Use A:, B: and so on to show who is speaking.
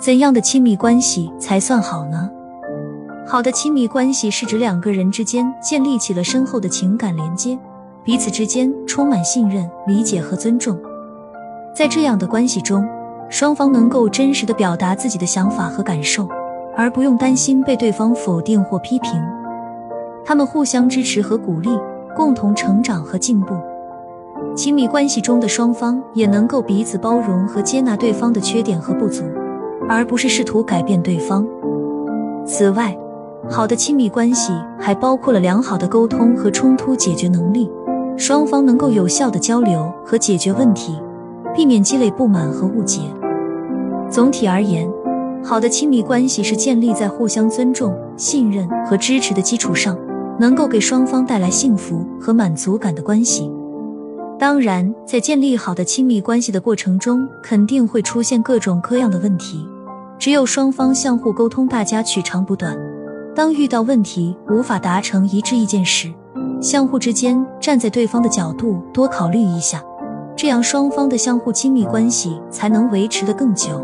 A: 怎样的亲密关系才算好呢？好的亲密关系是指两个人之间建立起了深厚的情感连接，彼此之间充满信任、理解和尊重。在这样的关系中，双方能够真实的表达自己的想法和感受，而不用担心被对方否定或批评。他们互相支持和鼓励，共同成长和进步。亲密关系中的双方也能够彼此包容和接纳对方的缺点和不足，而不是试图改变对方。此外，好的亲密关系还包括了良好的沟通和冲突解决能力，双方能够有效的交流和解决问题，避免积累不满和误解。总体而言，好的亲密关系是建立在互相尊重、信任和支持的基础上，能够给双方带来幸福和满足感的关系。当然，在建立好的亲密关系的过程中，肯定会出现各种各样的问题。只有双方相互沟通，大家取长补短。当遇到问题无法达成一致意见时，相互之间站在对方的角度多考虑一下，这样双方的相互亲密关系才能维持得更久。